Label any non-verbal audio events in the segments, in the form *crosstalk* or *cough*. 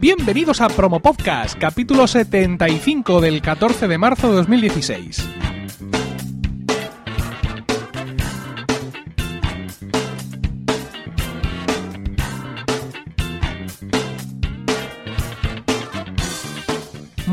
Bienvenidos a Promo Podcast, capítulo 75 del 14 de marzo de 2016.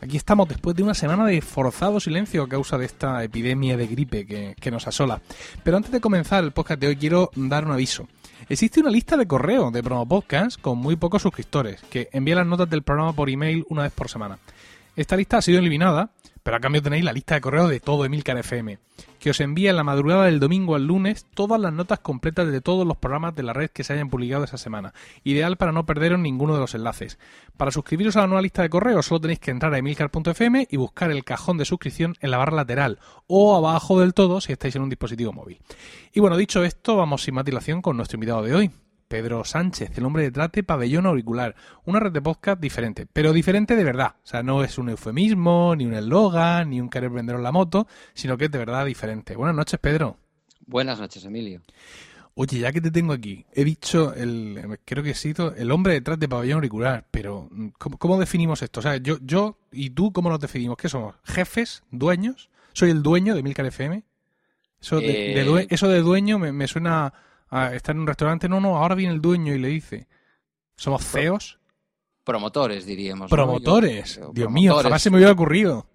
Aquí estamos después de una semana de forzado silencio a causa de esta epidemia de gripe que, nos asola. Pero antes de comenzar el podcast de hoy quiero dar un aviso. Existe una lista de correo de Promo Podcast con muy pocos suscriptores, que envía las notas del programa por email una vez por semana. Esta lista ha sido eliminada, pero a cambio tenéis la lista de correo de todo Emilcar FM, que os envía en la madrugada del domingo al lunes todas las notas completas de todos los programas de la red que se hayan publicado esa semana. Ideal para no perderos ninguno de los enlaces. Para suscribiros a la nueva lista de correo solo tenéis que entrar a emilcar.fm y buscar el cajón de suscripción en la barra lateral o abajo del todo si estáis en un dispositivo móvil. Y bueno, dicho esto, vamos sin más dilación con nuestro invitado de hoy. Pedro Sánchez, el hombre detrás de Pabellón Auricular, una red de podcast diferente, pero diferente de verdad. O sea, no es un eufemismo, ni un eslogan, ni un querer venderos la moto, sino que es de verdad diferente. Buenas noches, Pedro. Buenas noches, Emilio. Oye, ya que te tengo aquí, he dicho, el, creo que he sido el hombre detrás de Pabellón Auricular, pero ¿cómo, cómo definimos esto? O sea, yo, yo y tú, ¿cómo nos definimos? ¿Qué somos? ¿Jefes? ¿Dueños? ¿Soy el dueño de Milcar FM? Eso de, Eh, due- eso de dueño me, me suena a estar en un restaurante. No, no, ahora viene el dueño y le dice. ¿Somos CEOs? Promotores, diríamos. Promotores. Yo- Dios mío, jamás se me hubiera ocurrido.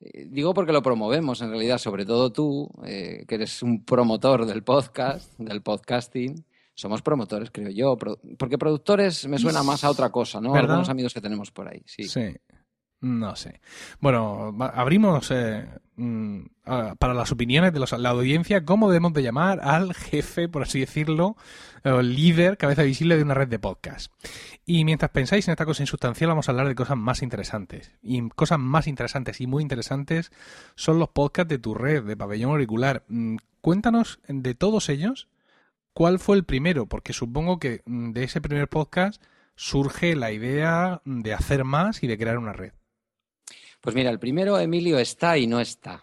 Eh, Digo porque lo promovemos, en realidad, sobre todo tú, eh, que eres un promotor del podcast, del podcasting. Somos promotores, creo yo. porque productores me suena más a otra cosa, ¿no? ¿Verdad? Algunos amigos que tenemos por ahí, sí. Sí. No sé. Bueno, abrimos eh, mm, para las opiniones de los- la audiencia cómo debemos de llamar al jefe, por así decirlo, líder, cabeza visible de una red de podcast. Y mientras pensáis en esta cosa insustancial, vamos a hablar de cosas más interesantes. Y cosas más interesantes y muy interesantes son los podcasts de tu red, de Pabellón Auricular. Mm, Cuéntanos de todos ellos cuál fue el primero, porque supongo que mm, de ese primer podcast surge la idea de hacer más y de crear una red. Pues mira, el primero, Emilio, está y no está.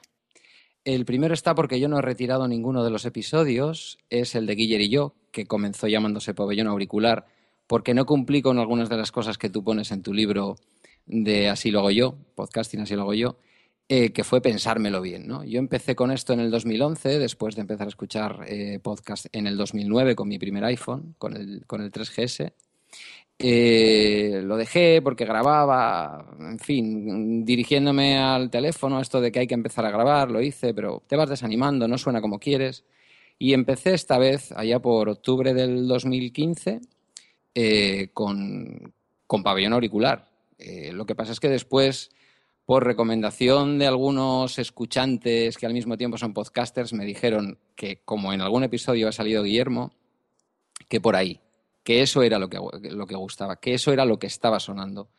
El primero está porque yo no he retirado ninguno de los episodios, es el de Guiller y yo, que comenzó llamándose Pabellón Auricular, porque no cumplí con algunas de las cosas que tú pones en tu libro de Así lo hago yo, podcasting Así lo hago yo, eh, que fue pensármelo bien. ¿no? Yo empecé con esto en el 2011, después de empezar a escuchar eh, podcast en el 2009 con mi primer iPhone, con el, con el 3GS. Eh, lo dejé porque grababa, en fin, dirigiéndome al teléfono, esto de que hay que empezar a grabar, lo hice, pero te vas desanimando, no suena como quieres. Y empecé esta vez, allá por octubre del 2015, eh, con, con pabellón auricular. Eh, lo que pasa es que después, por recomendación de algunos escuchantes que al mismo tiempo son podcasters, me dijeron que, como en algún episodio ha salido Guillermo, que por ahí, que eso era lo que, lo que gustaba, que eso era lo que estaba sonando.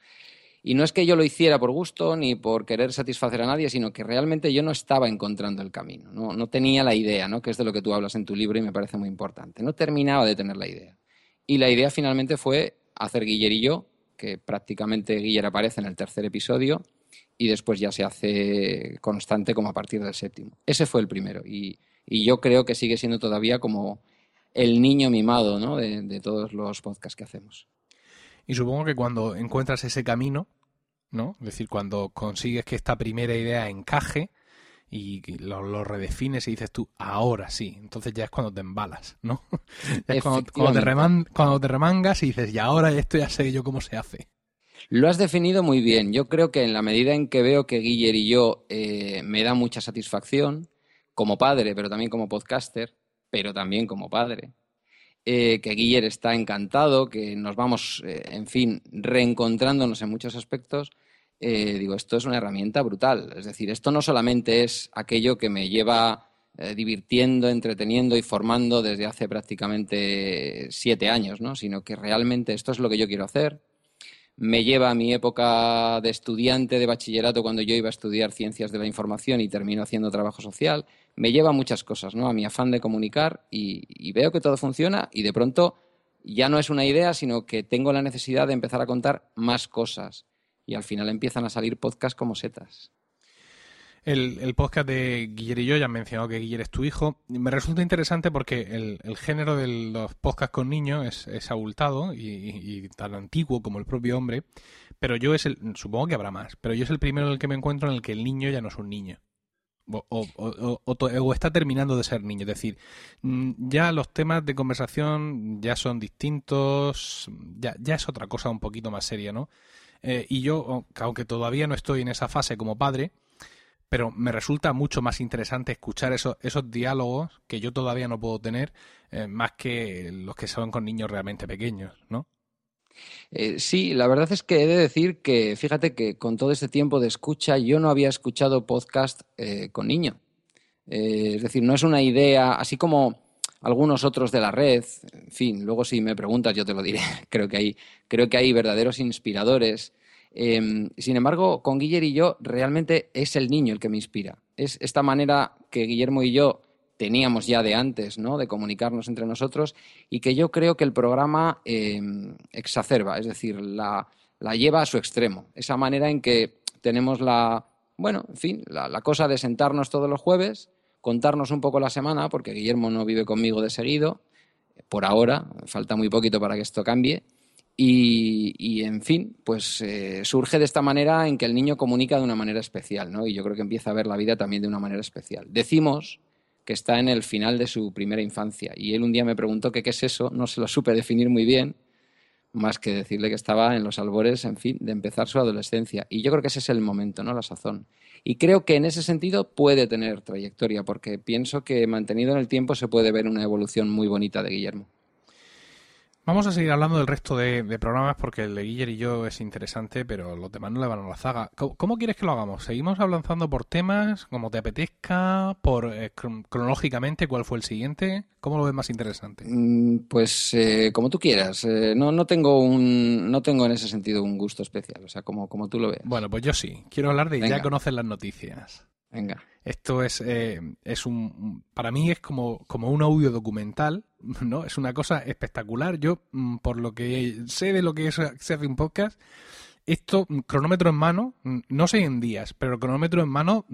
Y no es que yo lo hiciera por gusto ni por querer satisfacer a nadie, sino que realmente yo no estaba encontrando el camino, no, no tenía la idea, ¿no? que es de lo que tú hablas en tu libro y me parece muy importante. No terminaba de tener la idea. Y la idea finalmente fue hacer Guiller y yo, que prácticamente Guiller aparece en el tercer episodio y después ya se hace constante como a partir del séptimo. Ese fue el primero y, y yo creo que sigue siendo todavía como el niño mimado ¿no? de, de todos los podcasts que hacemos. Y supongo que cuando encuentras ese camino, ¿no? Es decir, cuando consigues que esta primera idea encaje y lo, lo redefines y dices tú, ahora sí, entonces ya es cuando te embalas, ¿no? *laughs* Ya es cuando, cuando, te reman, cuando te remangas y dices, y ahora esto ya sé yo cómo se hace. Lo has definido muy bien. Yo creo que en la medida en que veo que Guiller y yo eh, me da mucha satisfacción, como padre, pero también como podcaster, pero también como padre, eh, que Guiller está encantado, que nos vamos, eh, en fin, reencontrándonos en muchos aspectos, eh, digo, esto es una herramienta brutal. Es decir, esto no solamente es aquello que me lleva divirtiendo, entreteniendo y formando desde hace prácticamente siete años, ¿no? sino que realmente esto es lo que yo quiero hacer. Me lleva a mi época de estudiante de bachillerato cuando yo iba a estudiar ciencias de la información y termino haciendo trabajo social. Me lleva a muchas cosas, ¿no? A mi afán de comunicar y, y veo que todo funciona y de pronto ya no es una idea, sino que tengo la necesidad de empezar a contar más cosas. Y al final empiezan a salir podcasts como setas. El, podcast de Guiller y yo, ya han mencionado que Guiller es tu hijo. Me resulta interesante porque el, género de los podcasts con niños es, abultado y, tan antiguo como el propio hombre. Pero yo es el, supongo que habrá más, pero yo es el primero en el que me encuentro en el que el niño ya no es un niño. O, está terminando de ser niño. Es decir, mm, ya los temas de conversación ya son distintos, ya, ya es otra cosa un poquito más seria, ¿no? Eh, y yo, aunque todavía no estoy en esa fase como padre, pero me resulta mucho más interesante escuchar esos, esos diálogos que yo todavía no puedo tener, eh, más que los que son con niños realmente pequeños, ¿no? Eh, sí, la verdad es que he de decir que, fíjate que con todo este tiempo de escucha, yo no había escuchado podcast eh, con niño. es decir, no es una idea, así como algunos otros de la red, en fin, luego si me preguntas yo te lo diré, *laughs* creo que hay, creo que hay verdaderos inspiradores Em, sin embargo, con Guillermo y yo realmente es el niño el que me inspira. Es esta manera que Guillermo y yo teníamos ya de antes, ¿no? De comunicarnos entre nosotros y que yo creo que el programa em, exacerba, es decir, la, lleva a su extremo. Esa manera en que tenemos la, bueno, en fin, la, la cosa de sentarnos todos los jueves, contarnos un poco la semana, porque Guillermo no vive conmigo de seguido, por ahora, falta muy poquito para que esto cambie y, en fin, pues eh, surge de esta manera en que el niño comunica de una manera especial, ¿no? Y yo creo que empieza a ver la vida también de una manera especial. Decimos que está en el final de su primera infancia y él un día me preguntó qué es eso, no se lo supe definir muy bien, más que decirle que estaba en los albores, en fin, de empezar su adolescencia. Y yo creo que ese es el momento, ¿no? La sazón. Y creo que en ese sentido puede tener trayectoria, porque pienso que mantenido en el tiempo se puede ver una evolución muy bonita de Guillermo. Vamos a seguir hablando del resto de, programas porque el de Guiller y yo es interesante, pero los demás no le van a la zaga. ¿Cómo, quieres que lo hagamos? ¿Seguimos avanzando por temas, como te apetezca, por eh, cronológicamente cuál fue el siguiente? ¿Cómo lo ves más interesante? Mm, pues eh, como tú quieras. Eh, no, no, tengo un, no tengo en ese sentido un gusto especial, o sea, como, como tú lo ves. Bueno, pues yo sí. Quiero hablar de Ya conoces las noticias. Venga. Esto es, eh, es un, para mí es como, como un audio documental, *laughs* ¿no? Es una cosa espectacular. Yo, mm, por lo que sé de lo que es, se hace un podcast, esto, mm, cronómetro en mano, mm, no sé en días, pero cronómetro en mano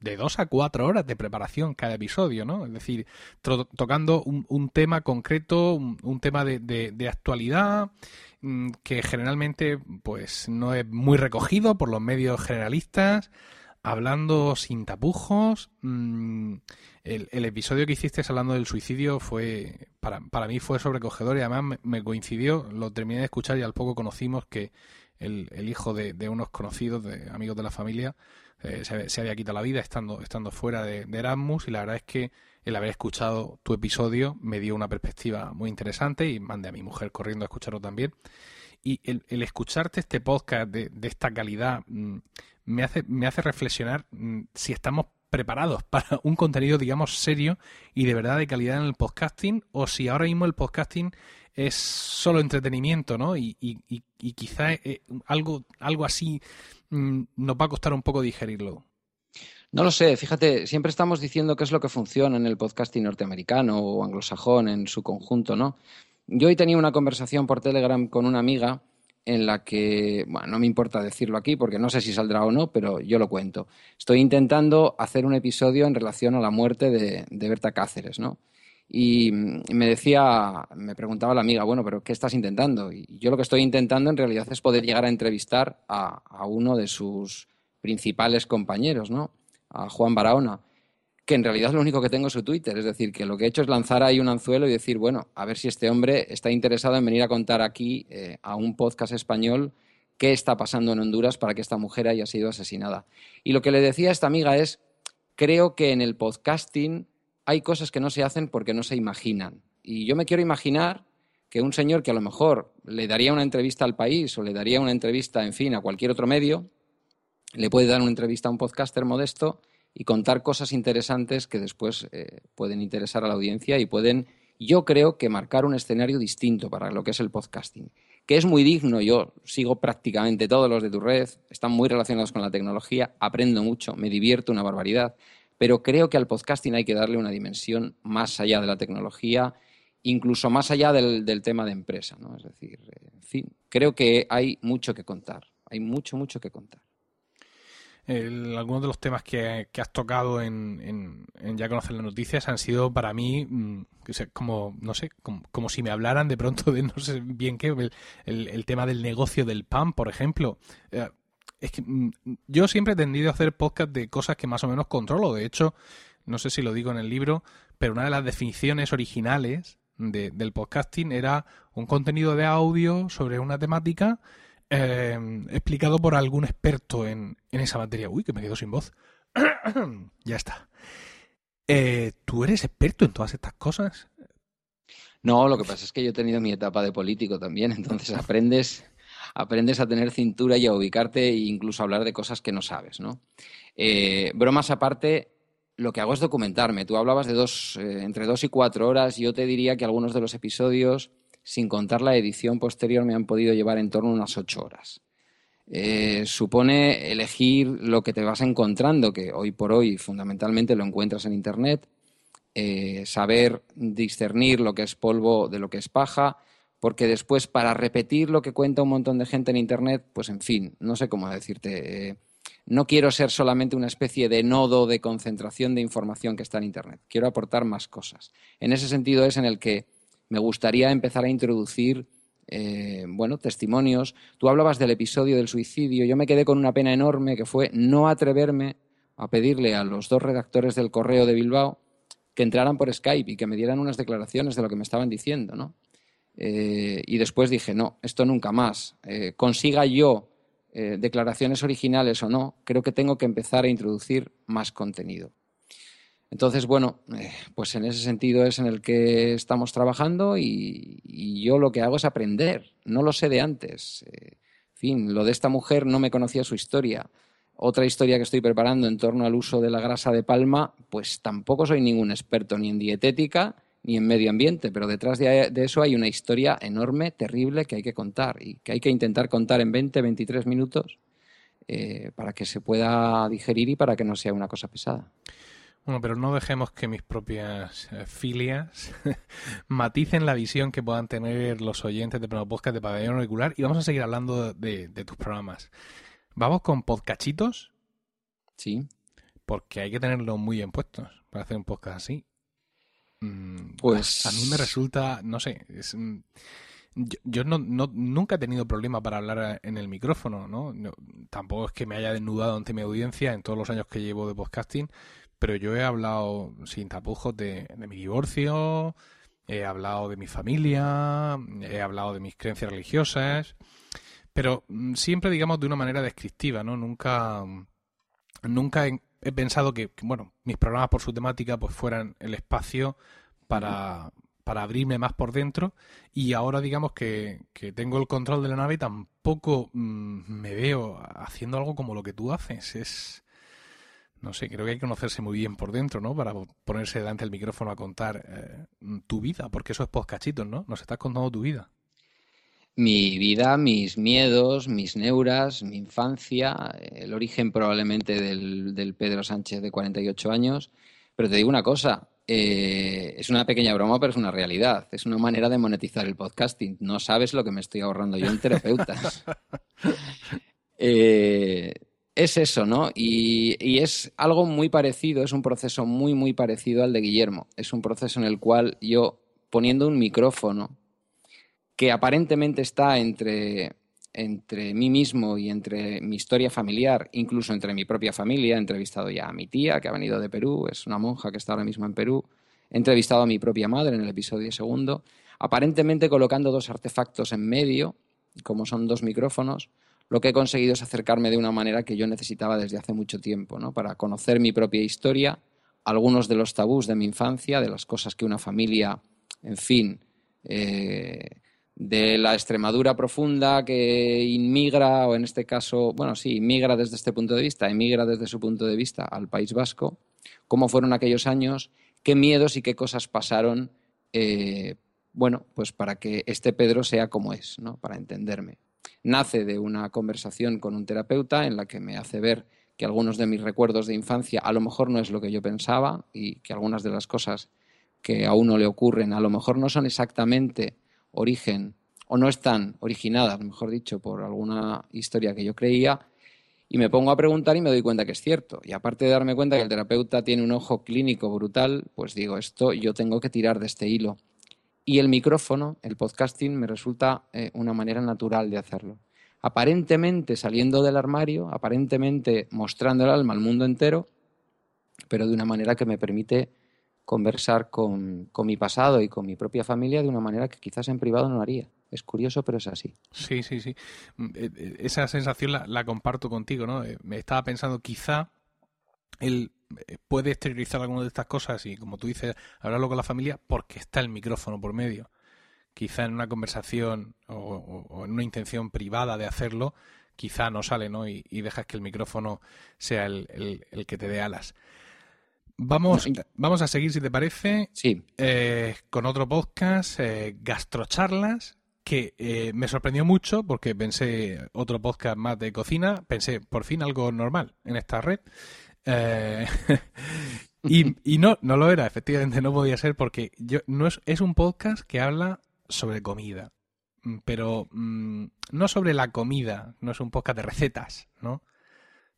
de dos a cuatro horas de preparación cada episodio, ¿no? Es decir, tocando un, tema concreto, un, tema de, de, actualidad que generalmente pues no es muy recogido por los medios generalistas hablando sin tapujos. Mm, el, episodio que hiciste hablando del suicidio fue, para, para mí fue sobrecogedor y además me, coincidió, lo terminé de escuchar y al poco conocimos que el, el hijo de, de, unos conocidos, de amigos de la familia, eh, se, había quitado la vida estando, estando fuera de, Erasmus y la verdad es que el haber escuchado tu episodio me dio una perspectiva muy interesante y mandé a mi mujer corriendo a escucharlo también. Y el, el escucharte este podcast de, de esta calidad mm, me hace, me hace reflexionar mm, si estamos preparados *laughs* para un contenido, digamos, serio y de verdad de calidad en el podcasting, o si ahora mismo el podcasting es solo entretenimiento, ¿no? Y, y, y, quizá eh, algo, algo así mm, nos va a costar un poco digerirlo. No lo sé, fíjate, siempre estamos diciendo qué es lo que funciona en el podcasting norteamericano o anglosajón en su conjunto, ¿no? Yo hoy tenía una conversación por Telegram con una amiga en la que, bueno, no me importa decirlo aquí porque no sé si saldrá o no, pero yo lo cuento. Estoy intentando hacer un episodio en relación a la muerte de, Berta Cáceres, ¿no? Y me decía, me preguntaba la amiga, bueno, pero ¿qué estás intentando? Y yo lo que estoy intentando en realidad es poder llegar a entrevistar a, a uno de sus principales compañeros, ¿no? A Juan Barahona que en realidad lo único que tengo es su Twitter. Es decir, que lo que he hecho es lanzar ahí un anzuelo y decir, bueno, a ver si este hombre está interesado en venir a contar aquí eh, a un podcast español qué está pasando en Honduras para que esta mujer haya sido asesinada. Y lo que le decía a esta amiga es, creo que en el podcasting hay cosas que no se hacen porque no se imaginan. Y yo me quiero imaginar que un señor que a lo mejor le daría una entrevista al país o le daría una entrevista, en fin, a cualquier otro medio, le puede dar una entrevista a un podcaster modesto y contar cosas interesantes que después eh, pueden interesar a la audiencia y pueden, yo creo que marcar un escenario distinto para lo que es el podcasting, que es muy digno. Yo sigo prácticamente todos los de tu red, están muy relacionados con la tecnología, aprendo mucho, me divierto una barbaridad, pero creo que al podcasting hay que darle una dimensión más allá de la tecnología incluso más allá del, tema de empresa, ¿no? Es decir, en fin, creo que hay mucho que contar, hay mucho, mucho que contar. Algunos de los temas que, has tocado en, Ya conocer las noticias han sido para mí mm, como, no sé, como, si me hablaran de pronto de no sé bien qué, el, tema del negocio del pan, por ejemplo. Eh, es que mm, yo siempre he tendido a hacer podcast de cosas que más o menos controlo. De hecho, no sé si lo digo en el libro, pero una de las definiciones originales del podcasting era un contenido de audio sobre una temática eh, explicado por algún experto en, esa materia. Uy, que me quedo sin voz. *clears throat* ya está. Eh, ¿Tú eres experto en todas estas cosas? No, lo que pasa es que yo he tenido mi etapa de político también, *laughs* entonces aprendes, aprendes a tener cintura y a ubicarte e incluso a hablar de cosas que no sabes, ¿no? Eh, bromas aparte, lo que hago es documentarme. Tú hablabas de dos, eh, entre dos y cuatro horas. Yo te diría que algunos de los episodios, sin contar la edición posterior, me han podido llevar en torno a unas ocho horas. Eh, supone elegir lo que te vas encontrando, que hoy por hoy fundamentalmente lo encuentras en Internet, eh, saber discernir lo que es polvo de lo que es paja, porque después para repetir lo que cuenta un montón de gente en Internet, pues en fin, no sé cómo decirte no quiero ser solamente una especie de nodo de concentración de información que está en Internet. Quiero aportar más cosas. En ese sentido es en el que me gustaría empezar a introducir eh, bueno, testimonios. Tú hablabas del episodio del suicidio. Yo me quedé con una pena enorme que fue no atreverme a pedirle a los dos redactores del correo de Bilbao que entraran por Skype y que me dieran unas declaraciones de lo que me estaban diciendo, ¿no? Eh, y después dije, no, esto nunca más. Eh, consiga yo declaraciones originales o no, creo que tengo que empezar a introducir más contenido. Entonces, bueno, eh, pues en ese sentido es en el que estamos trabajando y, yo lo que hago es aprender, no lo sé de antes. Eh, en fin, lo de esta mujer no me conocía su historia. Otra historia que estoy preparando en torno al uso de la grasa de palma, pues tampoco soy ningún experto ni en dietética ni en medio ambiente, pero detrás de, eso hay una historia enorme, terrible, que hay que contar y que hay que intentar contar en 20, 23 minutos eh, para que se pueda digerir y para que no sea una cosa pesada. Bueno, pero no dejemos que mis propias eh, filias *laughs* maticen la visión que puedan tener los oyentes de Podcast de Pabellón Auricular y vamos a seguir hablando de, de tus programas. ¿Vamos con podcachitos? Sí. Porque hay que tenerlos muy bien puestos para hacer un podcast así. Mm, pues a mí me resulta, no sé, mm, yo, no, nunca he tenido problema para hablar en el micrófono, ¿no? Tampoco es que me haya desnudado ante mi audiencia en todos los años que llevo de podcasting, pero yo he hablado sin tapujos de, mi divorcio, he hablado de mi familia, he hablado de mis creencias religiosas, pero mm, siempre, digamos, de una manera descriptiva, ¿no? Nunca, nunca he pensado que, bueno, mis programas por su temática pues fueran el espacio para, para abrirme más por dentro y ahora digamos que, que tengo el control de la nave tampoco mm, me veo haciendo algo como lo que tú haces. Es, no sé, creo que hay que conocerse muy bien por dentro, ¿no? Para ponerse delante del micrófono a contar eh, tu vida, porque eso es podcachitos, ¿no? Nos estás contando tu vida mi vida, mis miedos, mis neuras, mi infancia, el origen probablemente del, Pedro Sánchez de 48 años. Pero te digo una cosa, eh, es una pequeña broma, pero es una realidad. Es una manera de monetizar el podcasting. No sabes lo que me estoy ahorrando yo en terapeutas. *laughs* Eh, es eso, ¿no? Y, es algo muy parecido, es un proceso muy, muy parecido al de Guillermo. Es un proceso en el cual yo, poniendo un micrófono que aparentemente está entre, entre mí mismo y entre mi historia familiar, incluso entre mi propia familia. He entrevistado ya a mi tía, que ha venido de Perú, es una monja que está ahora mismo en Perú. He entrevistado a mi propia madre en el episodio segundo, aparentemente colocando dos artefactos en medio, como son dos micrófonos. Lo que he conseguido es acercarme de una manera que yo necesitaba desde hace mucho tiempo, ¿no? para conocer mi propia historia, algunos de los tabús de mi infancia, de las cosas que una familia, en fin, eh, de la Extremadura profunda que inmigra, o en este caso, bueno, sí, inmigra desde este punto de vista, emigra desde su punto de vista al País Vasco, cómo fueron aquellos años, qué miedos y qué cosas pasaron, eh, bueno, pues para que este Pedro sea como es, ¿no? Para entenderme. Nace de una conversación con un terapeuta en la que me hace ver que algunos de mis recuerdos de infancia a lo mejor no es lo que yo pensaba y que algunas de las cosas que a uno le ocurren, a lo mejor no son exactamente origen o no están originadas, mejor dicho, por alguna historia que yo creía, y me pongo a preguntar y me doy cuenta que es cierto. Y aparte de darme cuenta que el terapeuta tiene un ojo clínico brutal, pues digo, esto yo tengo que tirar de este hilo. Y el micrófono, el podcasting, me resulta eh, una manera natural de hacerlo. Aparentemente saliendo del armario, aparentemente mostrando el alma al mundo entero, pero de una manera que me permite conversar con, con mi pasado y con mi propia familia de una manera que quizás en privado no haría. Es curioso, pero es así. Sí, sí, sí. Mm, eh, eh, esa sensación la, comparto contigo, ¿no? Me estaba pensando, quizá él puede exteriorizar alguna de estas cosas y, como tú dices, hablarlo con la familia porque está el micrófono por medio. Quizá en una conversación o, en una intención privada de hacerlo, quizá no sale, ¿no? Y, dejas que el micrófono sea el, el, que te dé alas. Vamos, vamos a seguir, si te parece, sí. con otro podcast, Gastrocharlas, que eh, me sorprendió mucho porque pensé otro podcast más de cocina, pensé por fin algo normal en esta red. Eh, *laughs* y, no, no lo era, efectivamente no podía ser porque yo, no es, es un podcast que habla sobre comida, mm, pero mm, no sobre la comida, no es un podcast de recetas, ¿no?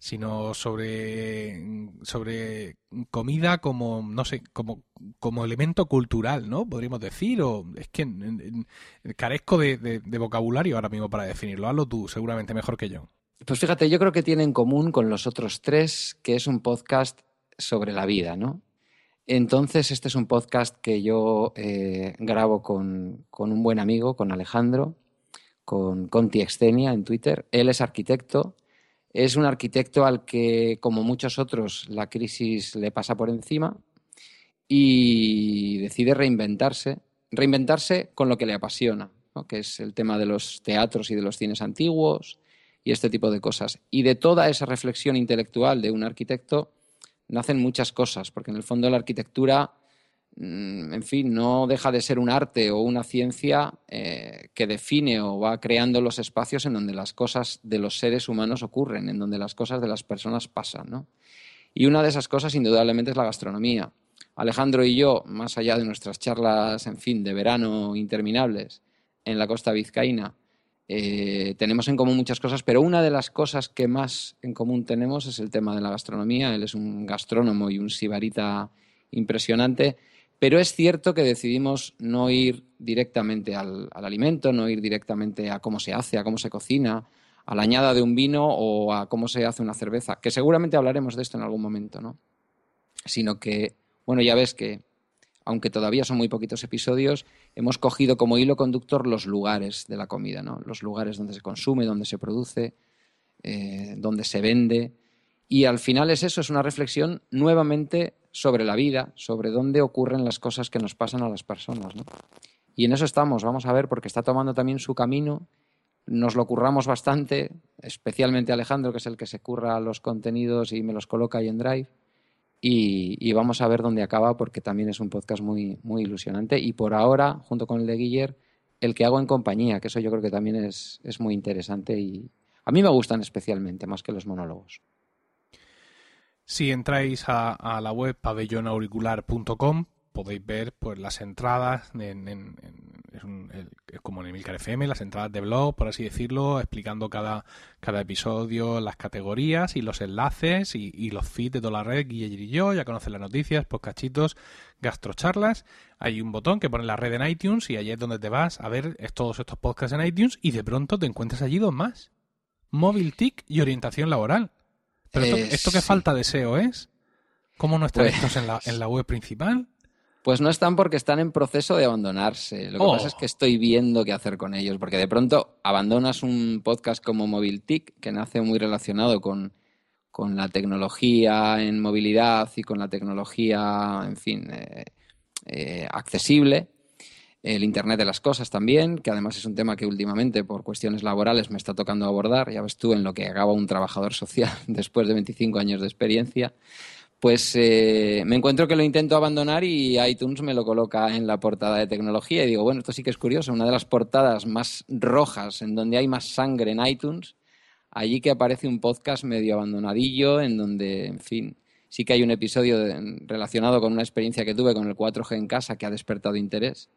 sino sobre, sobre comida como, no sé, como, como elemento cultural, ¿no? Podríamos decir, o es que carezco de, vocabulario ahora mismo para definirlo. Hazlo tú, seguramente mejor que yo. Pues fíjate, yo creo que tiene en común con los otros tres que es un podcast sobre la vida, ¿no? Entonces, este es un podcast que yo eh, grabo con, con, un buen amigo, con Alejandro, con Conti Extenia en Twitter. Él es arquitecto es un arquitecto al que, como muchos otros, la crisis le pasa por encima y decide reinventarse, reinventarse con lo que le apasiona, que es el tema de los teatros y de los cines antiguos y este tipo de cosas. Y de toda esa reflexión intelectual de un arquitecto nacen muchas cosas, porque en el fondo la arquitectura Mm, en fin, no deja de ser un arte o una ciencia eh, que define o va creando los espacios en donde las cosas de los seres humanos ocurren, en donde las cosas de las personas pasan. Y una de esas cosas, indudablemente, es la gastronomía. Alejandro y yo, más allá de nuestras charlas, en fin, de verano interminables en la costa vizcaína, eh, tenemos en común muchas cosas, pero una de las cosas que más en común tenemos es el tema de la gastronomía. Él es un gastrónomo y un sibarita impresionante pero es cierto que decidimos no ir directamente al, alimento, no ir directamente a cómo se hace, a cómo se cocina, a la añada de un vino o a cómo se hace una cerveza, que seguramente hablaremos de esto en algún momento, ¿no? Sino que, bueno, ya ves que, aunque todavía son muy poquitos episodios, hemos cogido como hilo conductor los lugares de la comida, ¿no? Los lugares donde se consume, donde se produce, eh, donde se vende. Y al final es eso, es una reflexión nuevamente sobre la vida, sobre dónde ocurren las cosas que nos pasan a las personas. Y en eso estamos, vamos a ver, porque está tomando también su camino, nos lo curramos bastante, especialmente Alejandro, que es el que se curra los contenidos y me los coloca ahí en Drive. Y, vamos a ver dónde acaba, porque también es un podcast muy, muy ilusionante. Y por ahora, junto con el de Guiller, el que hago en compañía, que eso yo creo que también es, es muy interesante y a mí me gustan especialmente, más que los monólogos. Si entráis a, la web pabellonauricular.com podéis ver pues las entradas en, es, como en Emilcar FM, las entradas de blog, por así decirlo, explicando cada, cada episodio, las categorías y los enlaces y, los feeds de toda la red, Guille y yo, ya conocen las noticias, podcastitos, gastrocharlas. Hay un botón que pone la red en iTunes y allí es donde te vas a ver todos estos podcasts en iTunes y de pronto te encuentras allí dos más. Móvil TIC y orientación laboral. Pero esto, qué falta de SEO es? ¿Cómo no están pues estos en la, en la web principal? Pues no están porque están en proceso de abandonarse. Lo que pasa es que oh. estoy viendo qué hacer con ellos, porque de pronto abandonas un podcast como MobilTIC, que nace muy relacionado con, con, la tecnología en movilidad y con la tecnología, en fin, eh, eh, accesible, el Internet de las Cosas también, que además es un tema que últimamente por cuestiones laborales me está tocando abordar, ya ves tú en lo que acaba un trabajador *laughs* social después de 25 años de experiencia, pues eh, me encuentro que lo intento abandonar y iTunes me lo coloca en la portada de tecnología y digo, bueno, esto sí que es curioso, una de las portadas más rojas, en donde hay más sangre en iTunes, allí que aparece un podcast medio abandonadillo, en donde, en fin, Sí que hay un episodio relacionado con una experiencia que tuve con el 4G en casa que ha despertado interés,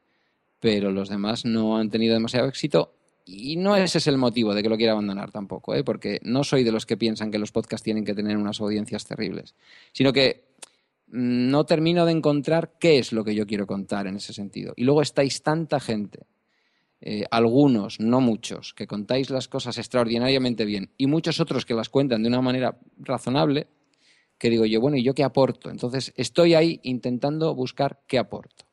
pero los demás no han tenido demasiado éxito y no ese es el motivo de que lo quiera abandonar tampoco, ¿eh? porque no soy de los que piensan que los podcasts tienen que tener unas audiencias terribles, sino que mm, no termino de encontrar qué es lo que yo quiero contar en ese sentido. Y luego estáis tanta gente, eh, algunos, no muchos, que contáis las cosas extraordinariamente bien y muchos otros que las cuentan de una manera razonable, que digo yo, bueno, ¿y yo qué aporto? Entonces estoy ahí intentando buscar qué aporto.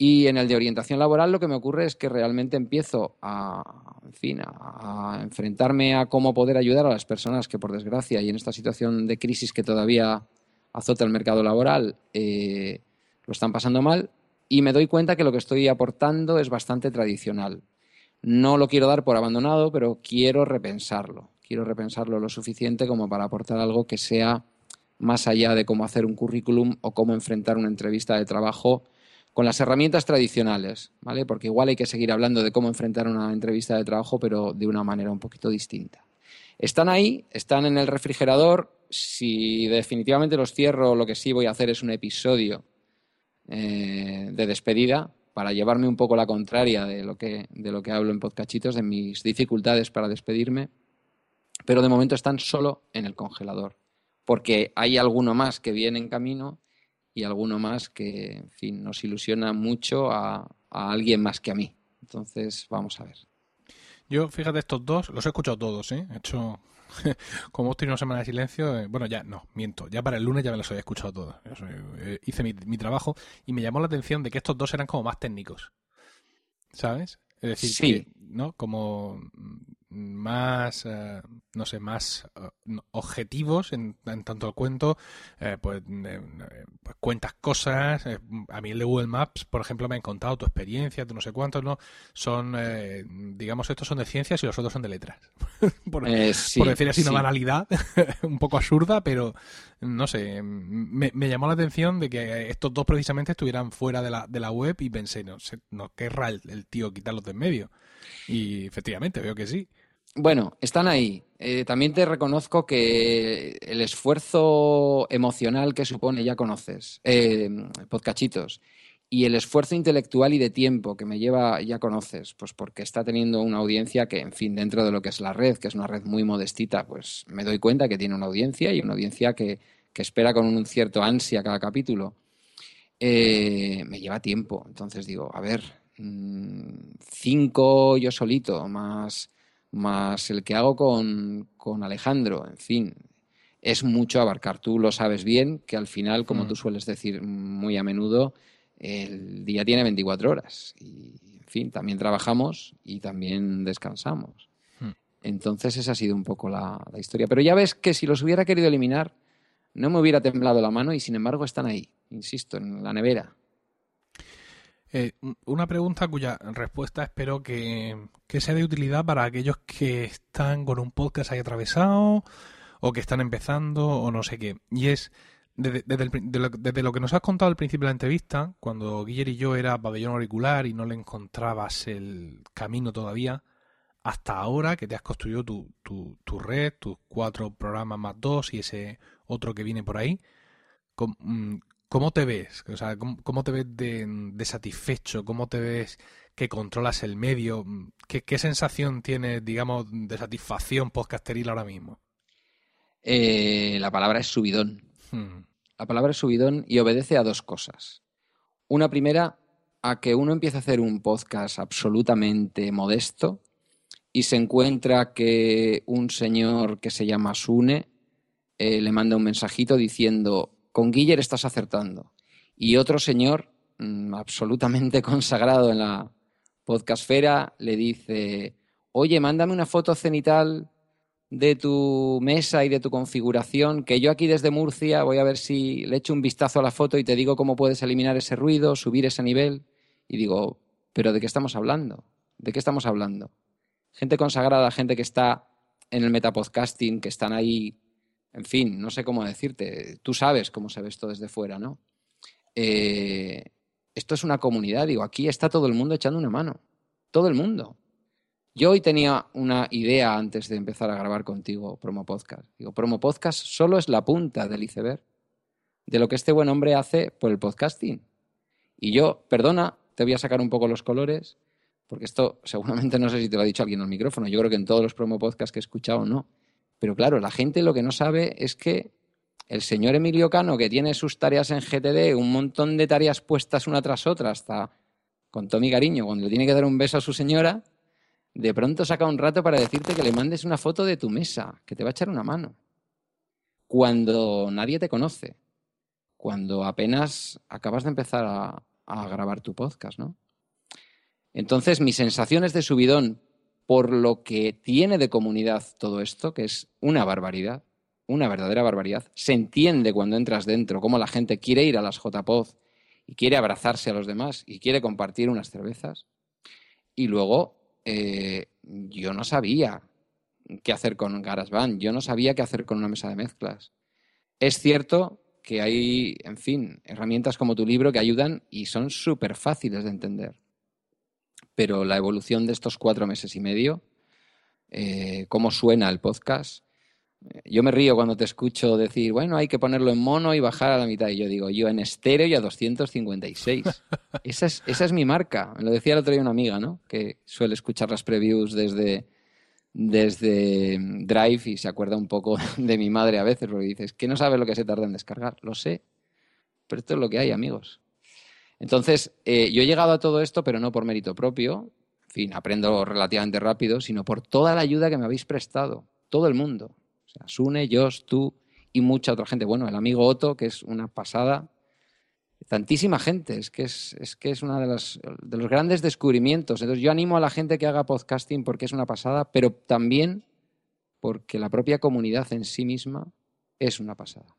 Y en el de orientación laboral lo que me ocurre es que realmente empiezo a, fin, a, enfrentarme a cómo poder ayudar a las personas que por desgracia y en esta situación de crisis que todavía azota el mercado laboral eh, lo están pasando mal y me doy cuenta que lo que estoy aportando es bastante tradicional. No lo quiero dar por abandonado, pero quiero repensarlo. Quiero repensarlo lo suficiente como para aportar algo que sea más allá de cómo hacer un currículum o cómo enfrentar una entrevista de trabajo con las herramientas tradicionales, ¿vale? Porque igual hay que seguir hablando de cómo enfrentar una entrevista de trabajo, pero de una manera un poquito distinta. Están ahí, están en el refrigerador. Si definitivamente los cierro, lo que sí voy a hacer es un episodio eh, de despedida para llevarme un poco la contraria de lo que, de lo que hablo en podcachitos, de mis dificultades para despedirme. Pero de momento están solo en el congelador porque hay alguno más que viene en camino y alguno más que, en fin, nos ilusiona mucho a, alguien más que a mí. Entonces, vamos a ver. Yo, fíjate, estos dos, los he escuchado todos, ¿eh? He hecho, *laughs* como estoy una semana de silencio, eh, bueno, ya, no, miento, ya para el lunes ya me los había escuchado todos. Eh, hice mi, mi, trabajo y me llamó la atención de que estos dos eran como más técnicos, ¿sabes? Es decir, sí. ¿no? Como más, eh, no sé, más eh, objetivos en, tanto el cuento, eh, pues, pues, cuentas cosas. a mí el de Google Maps, por ejemplo, me han contado tu experiencia, tu no sé cuántos, ¿no? Son, digamos, estos son de ciencias y los otros son de letras. *laughs* por, decir así una banalidad, *laughs* un poco absurda, pero no sé, me, llamó la atención de que estos dos precisamente estuvieran fuera de la, de la web y pensé, no sé, no querrá el, el tío quitarlos de en medio. Y efectivamente, veo que sí. Bueno, están ahí. Eh, también te reconozco que el esfuerzo emocional que supone, ya conoces, eh, podcachitos, y el esfuerzo intelectual y de tiempo que me lleva, ya conoces, pues porque está teniendo una audiencia que, en fin, dentro de lo que es la red, que es una red muy modestita, pues me doy cuenta que tiene una audiencia y una audiencia que, espera con un cierto ansia cada capítulo. Eh, me lleva tiempo. Entonces digo, a ver, mm, cinco yo solito, más más el que hago con, Alejandro, en fin, es mucho abarcar. Tú lo sabes bien, que al final, como tú mm. sueles decir muy a menudo, el día tiene 24 horas. Y, en fin, también trabajamos y también descansamos. Mm. Entonces, esa ha sido un poco la, la, historia. Pero ya ves que si los hubiera querido eliminar, no me hubiera temblado la mano y, sin embargo, están ahí, insisto, en la nevera. Eh, una pregunta cuya respuesta espero que, sea de utilidad para aquellos que están con un podcast ahí atravesado o que están empezando o no sé qué. Y es, desde, lo, que nos has contado al principio de la entrevista, cuando Guiller y yo era pabellón auricular y no le encontrabas el camino todavía, hasta ahora que te has construido tu, tu, tu red, tus cuatro programas más dos y ese otro que viene por ahí, mm, ¿Cómo te ves? O sea, ¿cómo, te ves de, satisfecho? ¿Cómo te ves que controlas el medio? ¿Qué, sensación tienes, digamos, de satisfacción podcasteril ahora mismo? Eh, la palabra es subidón. Hmm. La palabra es subidón y obedece a dos cosas. Una primera, a que uno empieza a hacer un podcast absolutamente modesto y se encuentra que un señor que se llama Sune eh, le manda un mensajito diciendo con Guiller estás acertando. Y otro señor, mm, absolutamente *laughs* consagrado en la podcastfera, le dice, oye, mándame una foto cenital de tu mesa y de tu configuración, que yo aquí desde Murcia voy a ver si le echo un vistazo a la foto y te digo cómo puedes eliminar ese ruido, subir ese nivel. Y digo, pero ¿de qué estamos hablando? ¿De qué estamos hablando? Gente consagrada, gente que está en el metapodcasting, que están ahí en fin, no sé cómo decirte, tú sabes cómo se ve esto desde fuera, ¿no? Eh, esto es una comunidad, digo, aquí está todo el mundo echando una mano, todo el mundo. Yo hoy tenía una idea antes de empezar a grabar contigo Promo Podcast. Digo, Promo Podcast solo es la punta del iceberg de lo que este buen hombre hace por el podcasting. Y yo, perdona, te voy a sacar un poco los colores, porque esto seguramente no sé si te lo ha dicho alguien al micrófono, yo creo que en todos los promo podcasts que he escuchado no. Pero claro, la gente lo que no sabe es que el señor Emilio Cano, que tiene sus tareas en GTD, un montón de tareas puestas una tras otra, hasta con Tommy Cariño, cuando le tiene que dar un beso a su señora, de pronto saca un rato para decirte que le mandes una foto de tu mesa, que te va a echar una mano. Cuando nadie te conoce, cuando apenas acabas de empezar a, a grabar tu podcast, ¿no? Entonces, mis sensaciones de subidón por lo que tiene de comunidad todo esto, que es una barbaridad, una verdadera barbaridad. Se entiende cuando entras dentro cómo la gente quiere ir a las JPOZ y quiere abrazarse a los demás y quiere compartir unas cervezas. Y luego, eh, yo no sabía qué hacer con GarageBand, yo no sabía qué hacer con una mesa de mezclas. Es cierto que hay, en fin, herramientas como tu libro que ayudan y son súper fáciles de entender pero la evolución de estos cuatro meses y medio, eh, cómo suena el podcast. Yo me río cuando te escucho decir, bueno, hay que ponerlo en mono y bajar a la mitad. Y yo digo, yo en estéreo y a 256. *laughs* esa, es, esa es mi marca. Me lo decía el otro día una amiga, ¿no? Que suele escuchar las previews desde, desde Drive y se acuerda un poco *laughs* de mi madre a veces, porque dices, que no sabe lo que se tarda en descargar. Lo sé, pero esto es lo que hay, amigos. Entonces, eh, yo he llegado a todo esto, pero no por mérito propio, en fin, aprendo relativamente rápido, sino por toda la ayuda que me habéis prestado, todo el mundo. O sea, Sune, Josh, tú y mucha otra gente. Bueno, el amigo Otto, que es una pasada. Tantísima gente, es que es, es que es uno de de los grandes descubrimientos. Entonces, yo animo a la gente que haga podcasting porque es una pasada, pero también porque la propia comunidad en sí misma es una pasada.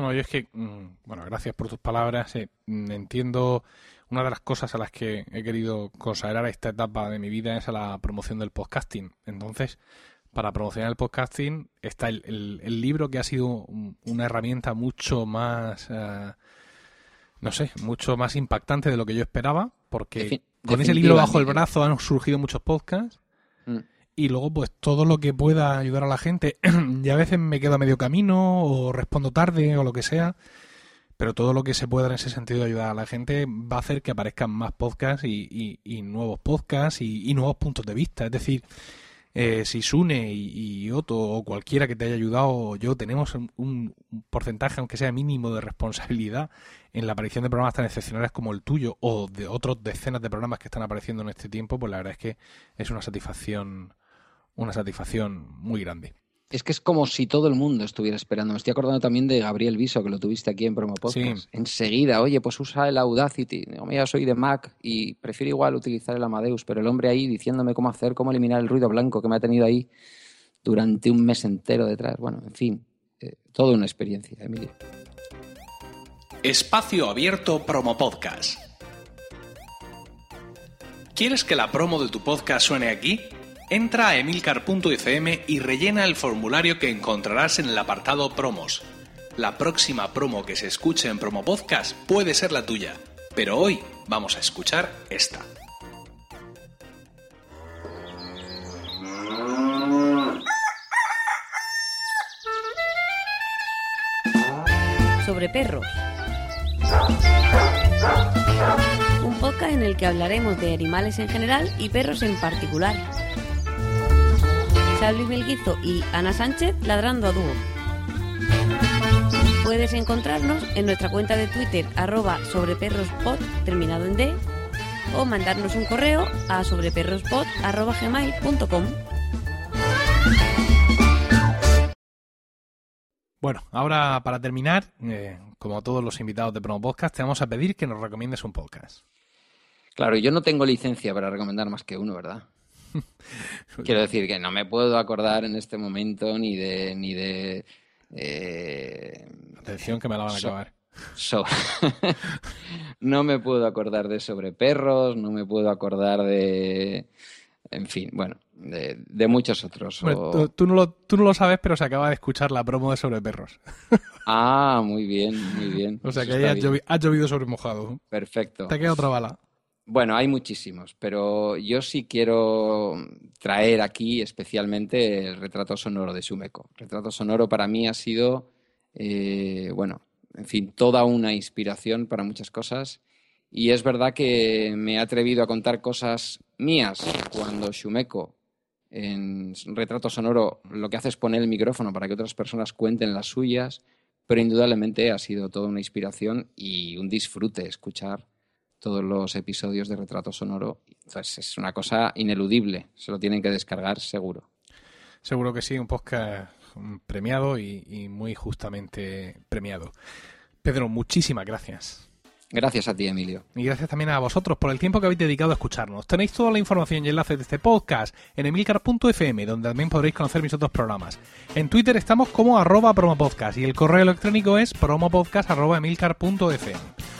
Bueno, yo es que, mm, bueno, gracias por tus palabras. Eh, mm, entiendo una de las cosas a las que he querido consagrar esta etapa de mi vida es a la promoción del podcasting. Entonces, para promocionar el podcasting está el, libro que ha sido una herramienta mucho más, eh, no sé, mucho más impactante de lo que yo esperaba, porque con ese libro bajo el brazo han surgido muchos podcasts. Mm y luego pues todo lo que pueda ayudar a la gente. *clears throat* y a veces me quedo a medio camino o respondo tarde o lo que sea, pero todo lo que se pueda en ese sentido ayudar a la gente va a hacer que aparezcan más podcasts y, nuevos podcasts y, nuevos puntos de vista. Es decir, eh, si Sune y, y, Otto o cualquiera que te haya ayudado yo tenemos un, porcentaje, aunque sea mínimo, de responsabilidad en la aparición de programas tan excepcionales como el tuyo o de otros decenas de programas que están apareciendo en este tiempo, pues la verdad es que es una satisfacción una satisfacción muy grande. Es que es como si todo el mundo estuviera esperando. Me estoy acordando también de Gabriel Viso, que lo tuviste aquí en Promo Podcast. Enseguida, oye, pues usa el Audacity. Digo, mira, soy de Mac y prefiero igual utilizar el Amadeus, pero el hombre ahí diciéndome cómo hacer, cómo eliminar el ruido blanco que me ha tenido ahí durante un mes entero detrás. Bueno, en fin, eh, toda una experiencia, Emilio. Espacio Abierto Promo Podcast. ¿Quieres que la promo de tu podcast suene aquí? Entra a emilcar.fm y rellena el formulario que encontrarás en el apartado Promos. La próxima promo que se escuche en Promo Podcast puede ser la tuya, pero hoy vamos a escuchar esta. Sobre perros. Un podcast en el que hablaremos de animales en general y perros en particular Luis Melguizo y Ana Sánchez ladrando a dúo. Puedes encontrarnos en nuestra cuenta de Twitter arroba sobreperrospod terminado en D o mandarnos un correo a sobreperrospod arroba gmail.com. Bueno, ahora para terminar, eh, como todos los invitados de Promo Podcast, te vamos a pedir que nos recomiendes un podcast. Claro, yo no tengo licencia para recomendar más que uno, ¿verdad? Quiero decir que no me puedo acordar en este momento ni de. Ni de eh, Atención que me la van a acabar. *laughs* no me puedo acordar de sobre perros, no me puedo acordar de. En fin, bueno, de, muchos otros. tú, no lo, tú no lo sabes, pero se acaba de escuchar la promo de sobre perros. *laughs* ah, muy bien, muy bien. O sea que ahí ha llovido, sobre mojado. Perfecto. Te queda otra bala. Bueno, hay muchísimos, pero yo sí quiero traer aquí especialmente el retrato sonoro de Sumeko. El retrato sonoro para mí ha sido, eh, bueno, en fin, toda una inspiración para muchas cosas. Y es verdad que me he atrevido a contar cosas mías cuando Shumeko en retrato sonoro lo que hace es poner el micrófono para que otras personas cuenten las suyas, pero indudablemente ha sido toda una inspiración y un disfrute escuchar todos los episodios de retrato sonoro. Entonces es una cosa ineludible, se lo tienen que descargar seguro. Seguro que sí, un podcast premiado y, y muy justamente premiado. Pedro, muchísimas gracias. Gracias a ti, Emilio. Y gracias también a vosotros por el tiempo que habéis dedicado a escucharnos. Tenéis toda la información y enlaces de este podcast en emilcar.fm, donde también podréis conocer mis otros programas. En Twitter estamos como arroba promopodcast y el correo electrónico es promopodcast.emilcar.fm.